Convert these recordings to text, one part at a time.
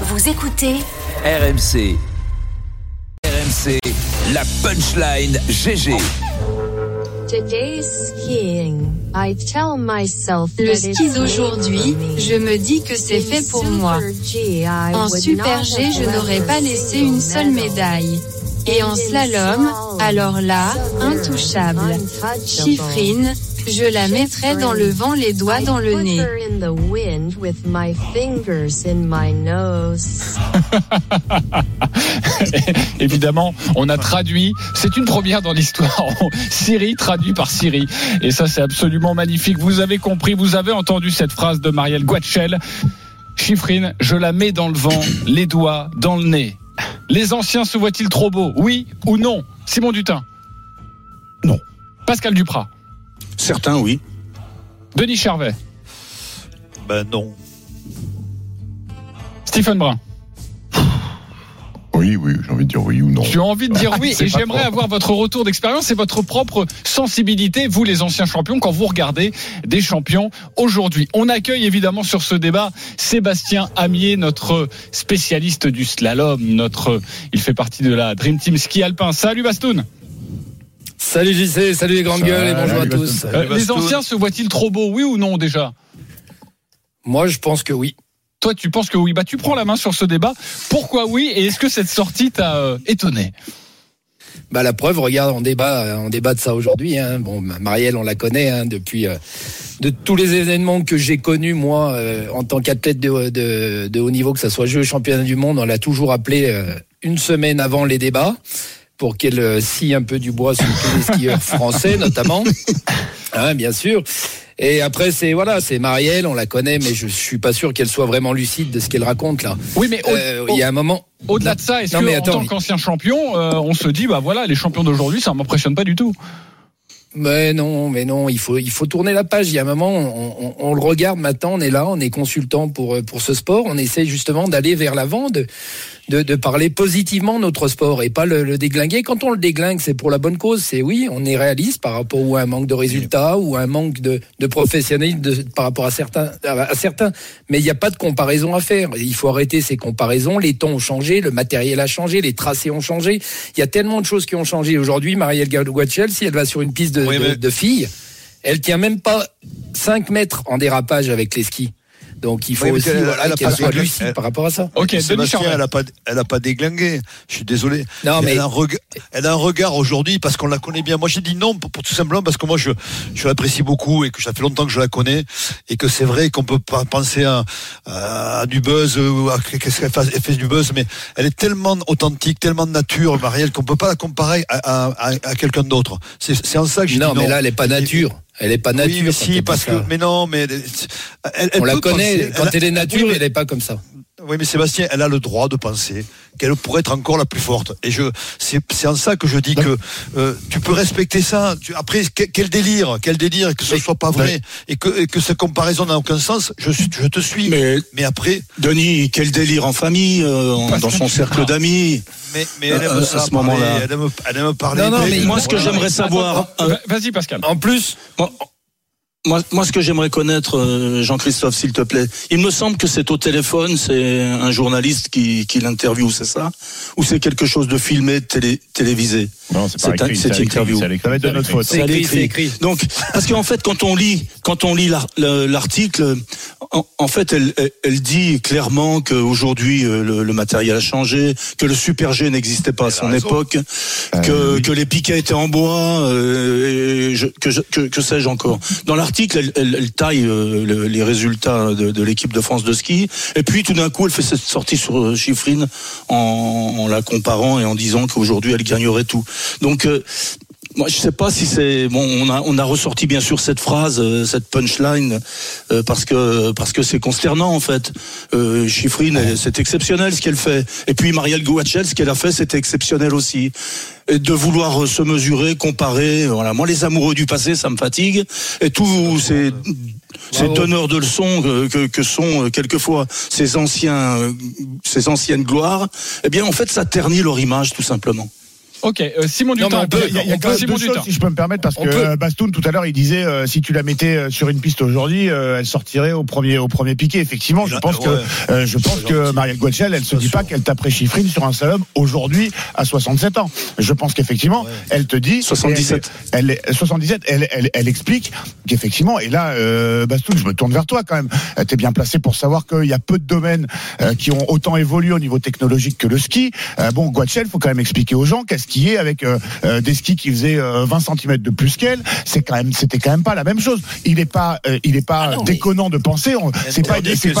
Vous écoutez RMC. RMC, la punchline GG. Today's skiing. I tell myself Le ski d'aujourd'hui, je me dis que c'est fait pour moi. En super G, je n'aurais pas laissé une seule médaille. Et en slalom, alors là, intouchable. Chiffrine, je la mettrais dans le vent les doigts dans le nez. Évidemment, on a traduit. C'est une première dans l'histoire. Siri traduit par Siri. Et ça, c'est absolument magnifique. Vous avez compris, vous avez entendu cette phrase de Marielle Guachel. Chiffrine, je la mets dans le vent, les doigts dans le nez. Les anciens se voient-ils trop beaux? Oui ou non? Simon Dutin? Non. Pascal Duprat? Certains, oui. Denis Charvet Ben non. Stephen Brun Oui, oui, j'ai envie de dire oui ou non. As envie de dire oui C'est et j'aimerais avoir votre retour d'expérience et votre propre sensibilité, vous les anciens champions, quand vous regardez des champions aujourd'hui. On accueille évidemment sur ce débat Sébastien Amier, notre spécialiste du slalom, notre, il fait partie de la Dream Team Ski Alpin. Salut Bastoun Salut JC, salut les grandes gueules et bonjour à tous. Euh, Les anciens se voient-ils trop beaux, oui ou non déjà? Moi je pense que oui. Toi tu penses que oui, bah tu prends la main sur ce débat. Pourquoi oui et est-ce que cette sortie t'a euh, étonné? Bah la preuve, regarde, on débat, on débat de ça aujourd'hui. Hein. Bon, Marielle, on la connaît hein, depuis euh, de tous les événements que j'ai connus moi euh, en tant qu'athlète de, de, de haut niveau, que ça soit Jeux championnat du monde, on l'a toujours appelé euh, une semaine avant les débats pour qu'elle euh, scie un peu du bois sur tous les skieurs français notamment, hein, bien sûr. Et après c'est voilà, c'est Marielle, on la connaît, mais je suis pas sûr qu'elle soit vraiment lucide de ce qu'elle raconte là. Oui mais au- Euh, Il y a un moment. au-delà de ça, est-ce que mais en attends, tant qu'ancien champion, euh, on se dit bah voilà les champions d'aujourd'hui ça m'impressionne pas du tout Mais non, mais non, il faut il faut tourner la page. Il y a un moment, on, on- on le regarde maintenant, on est là, on est consultant pour pour ce sport, on essaie justement d'aller vers l'avant, de, de de parler positivement de notre sport et pas le, le déglinguer. Quand on le déglingue, c'est pour la bonne cause. C'est oui, on est réaliste par rapport ou à un manque de résultats ou à un manque de de professionnalisme de- par rapport à certains à, certains. Mais il n'y a pas de comparaison à faire. Il faut arrêter ces comparaisons. Les temps ont changé, le matériel a changé, les tracés ont changé. Il y a tellement de choses qui ont changé aujourd'hui. Marielle Guachel, si elle va sur une piste de, Oui, de- mais- de filles, elle tient même pas 5 mètres en dérapage avec les skis. Donc il faut Oui, mais aussi elle- voilà, elle a qu'elle soit de- lucide elle- par rapport à ça. Ok, Sébastien, elle a pas, elle a pas déglingué. Je suis désolé. Non, Mais mais elle, a un regard, elle a un regard aujourd'hui parce qu'on la connaît bien. Moi, j'ai dit non pour, pour tout simplement parce que moi, je, je l'apprécie beaucoup et que ça fait longtemps que je la connais et que c'est vrai qu'on peut pas penser à, à du buzz ou à qu'est-ce qu'elle fait, du buzz, mais elle est tellement authentique, tellement de nature, Marielle, qu'on peut pas la comparer à, à, à- à quelqu'un d'autre. C'est, en ça que j'ai non, dit mais non. là elle est pas nature. Elle est pas nature. oui, mais quand si, elle parce que, mais non, mais elle, elle- elle on la connaît. penser. quand elle est nature, oui, mais- elle est pas comme ça. Oui, mais Sébastien, elle a le droit de penser qu'elle pourrait être encore la plus forte. Et je, c'est, c'est en ça que je dis que euh, tu peux respecter ça. Tu- après, que- quel délire, quel délire, que ce soit pas vrai et que, et que cette comparaison n'a aucun sens. Je, suis- je te suis. Mais, Mais après, Denis, quel délire en famille, euh, dans son cercle d'amis. mais, mais elle aime Euh, à ça ce parler, moment-là. Elle aime, elle aime parler. Non, non, mais moi, ce que j'aimerais savoir, Attends, euh, va- Vas-y Pascal. En plus, moi, moi, ce que j'aimerais connaître, euh, Jean-Christophe, s'il te plaît, il me semble que c'est au téléphone, c'est un journaliste qui, qui l'interviewe, c'est ça? Ou c'est quelque chose de filmé, télé, télévisé? Non, c'est pas écrit. cette interview. Ça va être de notre faute. c'est écrit, écrit. Donc, parce qu'en fait, quand on lit, quand on lit l'ar- le- l'article, en, en fait, elle, elle- dit clairement qu'aujourd'hui euh, le, le matériel a changé, que le Super G n'existait pas à son raison. époque, que, que les piquets étaient en bois, euh, et je- que, je- que, que sais-je encore. Dans l'article, elle, taille euh, le- les résultats de, de l'équipe de France de ski, et puis tout d'un coup, elle fait cette sortie sur euh, Chiffrine en, en la comparant et en disant qu'aujourd'hui, elle gagnerait tout. Donc euh, moi, je sais pas si c'est bon. On a on a ressorti bien sûr cette phrase, euh, cette punchline, euh, parce que parce que c'est consternant en fait. Euh, Chiffrine, c'est exceptionnel ce qu'elle fait. Et puis Marielle Gouachel, ce qu'elle a fait, c'était exceptionnel aussi. Et de vouloir euh, se mesurer, comparer. Voilà, moi, les amoureux du passé, ça me fatigue. Et tous ces ces donneurs de leçons que, que, que sont euh, quelquefois ces anciens euh, ces anciennes gloires, eh bien en fait, ça ternit leur image tout simplement. Ok, euh, Simon Dutin. on peut- Il y a, y quand même Simon deux choses, si je peux me permettre, parce On que peut. euh, Bastoun tout à l'heure il disait euh, si tu la mettais euh, sur une piste aujourd'hui, euh, elle sortirait au premier au premier piqué. Effectivement, je Ouais, pense que ouais. euh, je pense que Marielle Guachel, elle se dit pas qu'elle taperait Chiffrine sur un slalom aujourd'hui à 67 ans. Je pense qu'effectivement, elle te dit 77. Elle, elle- 77, elle, elle, elle explique qu'effectivement, et là, euh, Bastoun, je me tourne vers toi quand même. Euh, T'es bien placé pour savoir qu'il y a peu de domaines euh, qui ont autant évolué au niveau technologique que le ski. Euh, bon, Guachel, faut quand même expliquer aux gens qu'est-ce est avec euh, euh, des skis qui faisaient euh, 20 cm de plus qu'elle. C'est quand même, c'était quand même pas la même chose. Il est pas, euh, il est pas Ah non, déconnant de penser. C'est pas, c'est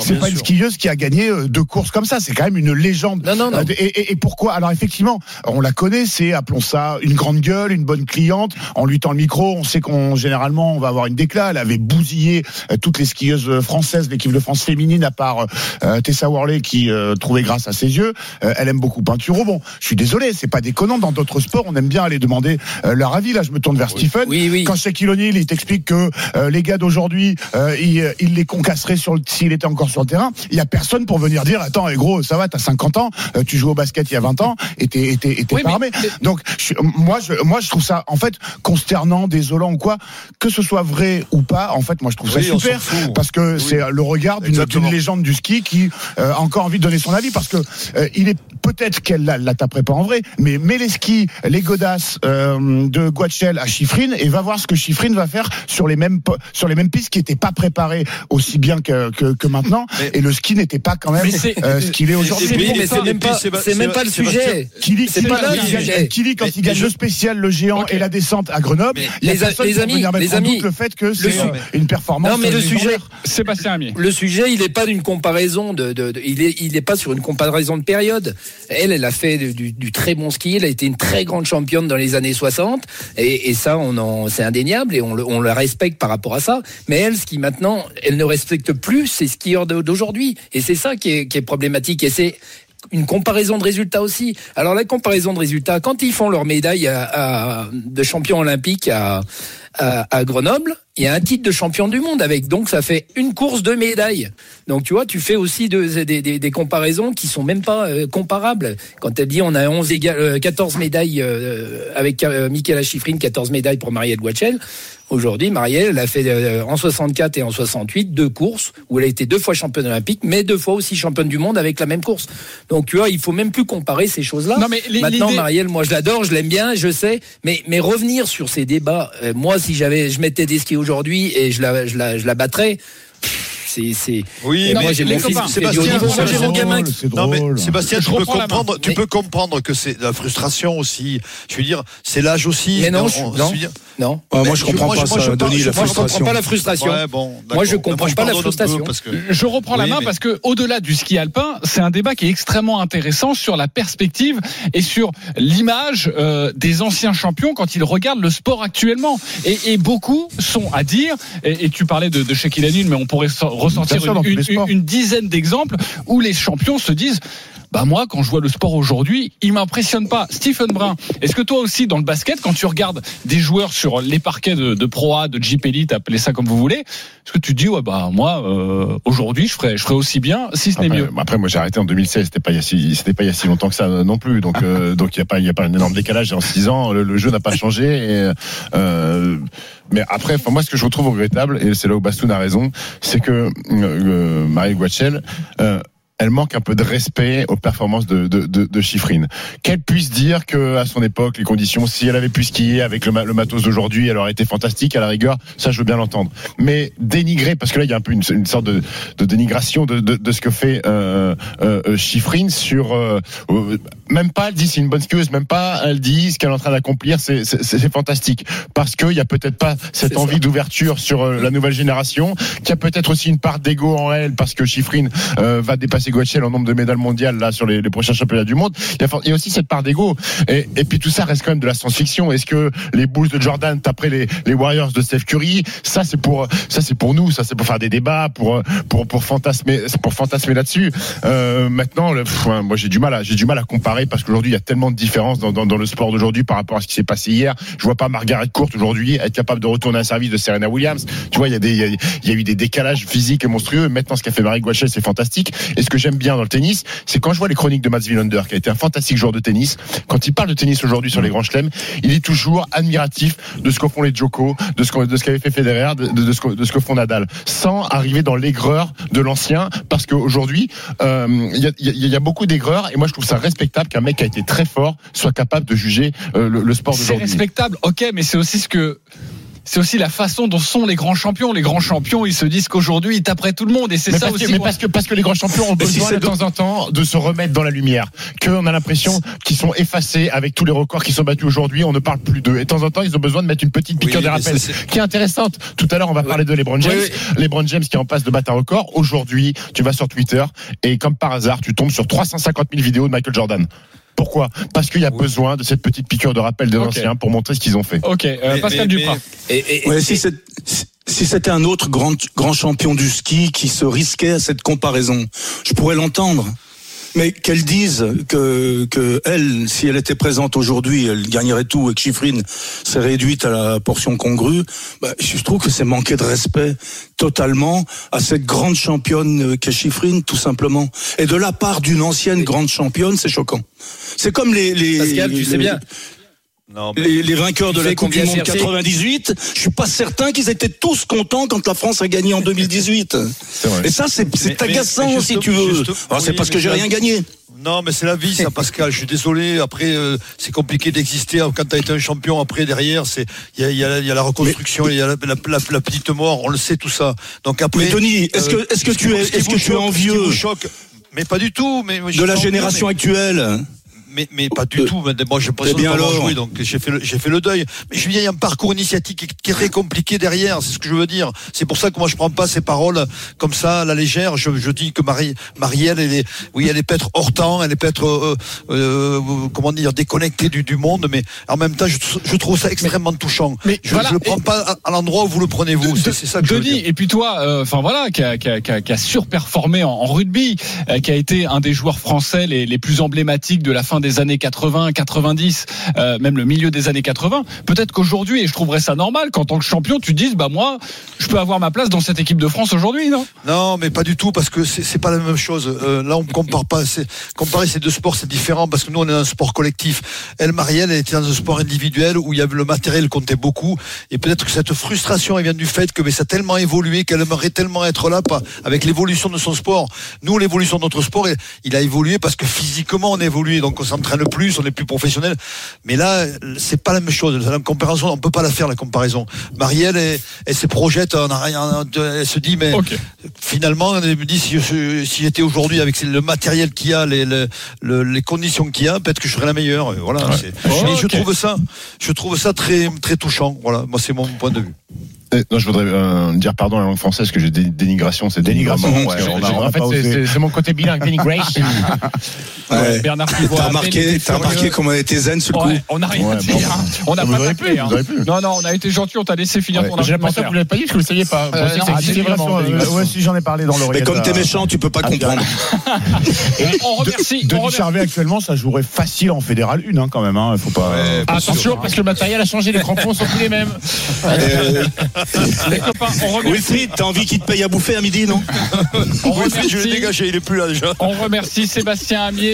c'est une skieuse qui a gagné euh, deux courses comme ça. C'est quand même une légende. Non, non, non. Euh, Et, et- et pourquoi? Alors effectivement, on la connaît. C'est appelons ça une grande gueule, une bonne cliente. On lui tend le micro. On sait qu'on généralement on va avoir une déclat. Elle avait bousillé euh, toutes les skieuses françaises, l'équipe de France féminine, à part euh, Tessa Worley qui euh, trouvait grâce à ses yeux. Euh, elle aime beaucoup Pinturo. Bon, je suis désolé, c'est pas déconnant. Dans d'autres sports, on aime bien aller demander euh, leur avis. Là, je me tourne vers Stephen. Oui, oui. Quand Shaquille O'Neal, il t'explique que euh, les gars d'aujourd'hui, euh, il, il les concasserait sur le- s'il était encore sur le terrain. Il y a personne pour venir dire attends, eh, gros, ça va, t'as 50 ans, euh, tu joues au basket il y a 20 ans, et t'es et t'es- et t'es Oui, pas armé. mais- Donc je- moi, je, moi, je trouve ça en fait consternant, désolant ou quoi, que ce soit vrai ou pas. En fait, moi, je trouve ça super parce que c'est le regard d'une légende du ski qui euh, a encore envie de donner son avis parce que euh, il est peut-être qu'elle la, la taperait pas en vrai, mais mets les skis, les godasses euh, de Guachel à Chiffrine et va voir ce que Chiffrine va faire sur les mêmes sur les mêmes pistes qui n'étaient pas préparées aussi bien que, que, que maintenant Mais- et le ski n'était pas quand même euh, ce qu'il est aujourd'hui. Mais c'est même pas, c'est même pas le sujet. Kili, C'est pas là. Kili, quand Mais- il gagne le spécial, le géant et la descente à Grenoble, Mais- il y a les amis, les amis, le fait que c'est une performance. Non, mais le sujet, Sébastien Amier. Le sujet, il n'est pas d'une comparaison de, de- de- il est, il est pas sur une comparaison de période. Elle, elle a fait du, très bon ski. Elle a été une très grande championne dans les années 60. Et, ça, on c'est indéniable et on, la respecte par rapport à ça. Mais elle, ce qui maintenant, elle ne respecte plus ces skieurs d'aujourd'hui. Et c'est ça qui est, problématique. Et c'est une comparaison de résultats aussi. Alors la comparaison de résultats, quand ils font leur médaille de champion olympique à, à, à Grenoble, il y a un titre de champion du monde avec. Donc ça fait une course de médailles. Donc tu vois, tu fais aussi de- des, des- des comparaisons qui sont même pas euh, comparables. Quand elle dit on a 11 éga- euh, 14 médailles euh, avec euh, Michaela Schifrin, 14 médailles pour Marielle Guachel. Aujourd'hui, Marielle, elle a fait euh, en 64 et en 68 deux courses où elle a été deux fois championne olympique, mais deux fois aussi championne du monde avec la même course. Donc tu vois, il faut même plus comparer ces choses-là. Non, mais les- Maintenant, Marielle, moi je l'adore, je l'aime bien, je sais, mais mais revenir sur ces débats, euh, moi si j'avais, je mettais des skis aujourd'hui et je la je la je la battrais. C'est c'est. Oui, mais moi j'ai mon fils Sébastien, niveau. Moi j'ai mon Sébastien, gamin qui C'est Non mais drôle. Sébastien, Je tu peux comprendre, tu Mais- peux comprendre que c'est la frustration aussi. Je veux dire, c'est l'âge aussi. Mais non, non. Non. Ah, moi, je comprends pas ça, Denis, la Moi je comprends frustration. pas la frustration. Moi, je comprends pas la frustration. Je reprends la main parce que au-delà du ski alpin, c'est un débat qui est extrêmement intéressant sur la perspective et sur l'image euh, des anciens champions quand ils regardent le sport actuellement. Et, et beaucoup sont à dire, et, et tu parlais de, de Shaquille O'Neal, mais on pourrait ressortir une dizaine d'exemples où les champions se disent. Bah moi, quand je vois le sport aujourd'hui, il m'impressionne pas. Stephen Brun, est-ce que toi aussi, dans le basket, quand tu regardes des joueurs sur les parquets de, de Pro A, de Jeep Elite, appelez ça comme vous voulez, est-ce que tu te dis ouais bah moi euh, aujourd'hui je ferais je ferais aussi bien si ce n'est Après, mieux? après, moi j'ai arrêté en 2016, c'était pas il y a si, c'était pas il y a si longtemps que ça euh, non plus, donc euh, donc il y a pas y a pas un énorme décalage en 6 ans, le, le jeu n'a pas changé. Et, euh, mais après, moi ce que je retrouve regrettable et c'est là où Bastoun a raison, c'est que euh, euh, Marie Guachel. Euh, elle manque un peu de respect aux performances de, de, de, de Chiffrine. Qu'elle puisse dire que à son époque, les conditions, si elle avait pu skier avec le, le matos d'aujourd'hui, elle aurait été fantastique à la rigueur, ça je veux bien l'entendre. Mais dénigrer, parce que là il y a un peu une, une sorte de, de dénigration de, de, de ce que fait euh, euh, euh, Chiffrine sur euh, même pas elle dit c'est une bonne skieuse, même pas elle dit ce qu'elle est en train d'accomplir, c'est fantastique parce qu'il y a peut-être pas cette envie d'ouverture sur euh, la nouvelle génération, qu'il y a peut-être aussi une part d'ego en elle parce que Chiffrine euh, va dépasser Guachel en nombre de médailles mondiales là sur les, prochains championnats du monde. Il y a, aussi cette part d'ego et, puis tout ça reste quand même de la science-fiction. Est-ce que les Bulls de Jordan taperaient les, Warriors de Steph Curry? Ça c'est pour ça c'est pour nous, ça c'est pour faire des débats, pour pour pour fantasmer pour fantasmer là-dessus. Euh, maintenant, moi j'ai du mal à j'ai du mal à comparer parce qu'aujourd'hui il y a tellement de différences dans, le sport d'aujourd'hui par rapport à ce qui s'est passé hier. Je vois pas Margaret Court aujourd'hui être capable de retourner un service de Serena Williams. Tu vois, il y a eu des décalages physiques et monstrueux. Maintenant, ce qu'a fait Marie Guachet, c'est fantastique. Est-ce que j'aime bien dans le tennis, c'est quand je vois les chroniques de Mats Wilander, qui a été un fantastique joueur de tennis, quand il parle de tennis aujourd'hui sur les grands chelems, il est toujours admiratif de ce que font les Djoko, de ce qu'avait fait Federer, de, de, ce que, de ce que font Nadal, sans arriver dans l'aigreur de l'ancien, parce qu'aujourd'hui, euh, il y, a, il y a beaucoup d'aigreur, et moi je trouve ça respectable qu'un mec qui a été très fort soit capable de juger euh, le, le sport C'est d'aujourd'hui. respectable, ok, mais c'est aussi ce que. C'est aussi la façon dont sont les grands champions. Les grands champions, ils se disent qu'aujourd'hui, ils taperaient tout le monde. Et c'est ça parce aussi. que, mais parce que parce que les grands champions ont si besoin de temps en temps de se remettre dans la lumière. Qu'on a l'impression qu'ils sont effacés avec tous les records qui sont battus aujourd'hui. On ne parle plus d'eux. Et de temps en temps, ils ont besoin de mettre une petite piqûre Oui, de rappel qui est intéressante. Tout à l'heure, on va parler de LeBron James. Oui, LeBron James qui est en passe de battre un record. Aujourd'hui, tu vas sur Twitter et comme par hasard, tu tombes sur 350 000 vidéos de Michael Jordan. Pourquoi? Parce qu'il y a besoin de cette petite piqûre de rappel des anciens pour montrer ce qu'ils ont fait. Ok, euh, Mais- Pascal mais- Duprat. Et, et- Ouais, si c'est- si- si c'était un autre grand, grand champion du ski qui se risquait à cette comparaison, je pourrais l'entendre. Mais qu'elle dise que, que elle, si elle était présente aujourd'hui, elle gagnerait tout et que Chiffrine s'est réduite à la portion congrue, bah, je trouve que c'est manquer de respect totalement à cette grande championne qu'est Chiffrine, tout simplement. Et de la part d'une ancienne grande championne, c'est choquant. C'est comme les, les, Pascal, tu les- sais bien. Non, mais- les, les vainqueurs de la Coupe du Monde chercher 98, je suis pas certain qu'ils étaient tous contents quand la France a gagné en 2018. C'est vrai. Et ça, c'est agaçant si tu veux. juste- c'est oui, parce que j'ai rien gagné. Non, mais c'est la vie, ça, Pascal. Je suis désolé. Après, euh, c'est compliqué d'exister quand tu as été un champion. Après, derrière, c'est il y a, il y, a, il y a la reconstruction, il y a la, la- la- la petite mort. On le sait tout ça. Donc après. Mais Tony, est-ce que- est-ce que tu es- est-ce que tu es envieux Mais pas du tout. Mais De la génération actuelle? Mais, mais pas du Euh, tout. Mais Moi, j'ai pas de alors joué, donc j'ai fait, le, j'ai fait le deuil. Mais je veux dire, il y a un parcours initiatique qui, qui est très compliqué derrière. C'est ce que je veux dire. C'est pour ça que moi, je prends pas ces paroles comme ça à la légère. Je, je dis que Marie, Marielle, elle est, oui, elle est peut-être hors temps, elle est peut-être, euh, euh, comment dire, déconnectée du, du monde. Mais en même temps, je, je trouve ça extrêmement touchant. mais je, voilà, je le prends et- pas à, à l'endroit où vous le prenez vous. C'est, c'est ça que je veux Denis, dire. et puis toi, euh, enfin voilà, qui a, qui a- qui a- qui a surperformé en, en rugby, euh, qui a été un des joueurs français les, les plus emblématiques de la fin des années 80, 90, euh, même le milieu des années 80. Peut-être qu'aujourd'hui, et je trouverais ça normal, qu'en tant que champion, tu dises, bah moi, je peux avoir ma place dans cette équipe de France aujourd'hui, non? Non, mais pas du tout parce que c'est pas la même chose. Euh, là, on compare pas. Comparer ces deux sports, c'est différent parce que nous, on est dans un sport collectif. Elle, Marielle, elle était dans un sport individuel où il y avait le matériel comptait beaucoup et peut-être que cette frustration, elle vient du fait que mais ça a tellement évolué qu'elle aimerait tellement être là, pas avec l'évolution de son sport. Nous, l'évolution de notre sport, il- il a évolué parce que physiquement, on a évolué, donc on s'entraîne plus, on est plus professionnel. Mais là, c'est pas la même chose. La comparaison, on peut pas la faire la comparaison. Marielle, elle, elle se projette, en arrière, elle se dit mais finalement, elle me dit si, j'étais aujourd'hui avec le matériel qu'il y a, les, les, le- les conditions qu'il y a, peut-être que je serais la meilleure. Et Voilà. Oh, je trouve ça, je trouve ça très très touchant. Voilà. Moi, c'est mon point de vue. Eh, Non, je voudrais euh, dire pardon à la langue française que j'ai dé- dénigration, c'est Dénigration, ouais, on a- on a en fait, c'est- mon côté bilingue, denigration. Ouais. Bernard Pivot T'as remarqué, t'as remarqué comment elle était zen ce coup Ouais, on n'a rien Ouais, dit. bon. hein. On n'a pas pu, hein. Non, non, on a été gentil, on t'a laissé finir Ouais, ton J'ai l'impression que argumentaire. vous l'avez pas dit parce que vous ne saviez pas. Euh, Euh, ouais, si j'en ai parlé dans Mais l'oreillette. comme t'es euh, méchant, tu peux pas comprendre. On remercie. on Denis. Charvet actuellement, ça jouerait facile en fédéral 1 hein, quand même. Faut pas. Attention, parce que le matériel a changé, les crampons sont plus les mêmes. Les copains, on remercie. Wilfried, t'as envie qu'il te paye à bouffer à midi, non On Oui, je l'ai remercie, dégagé, il est plus là déjà. on remercie Sébastien Amier.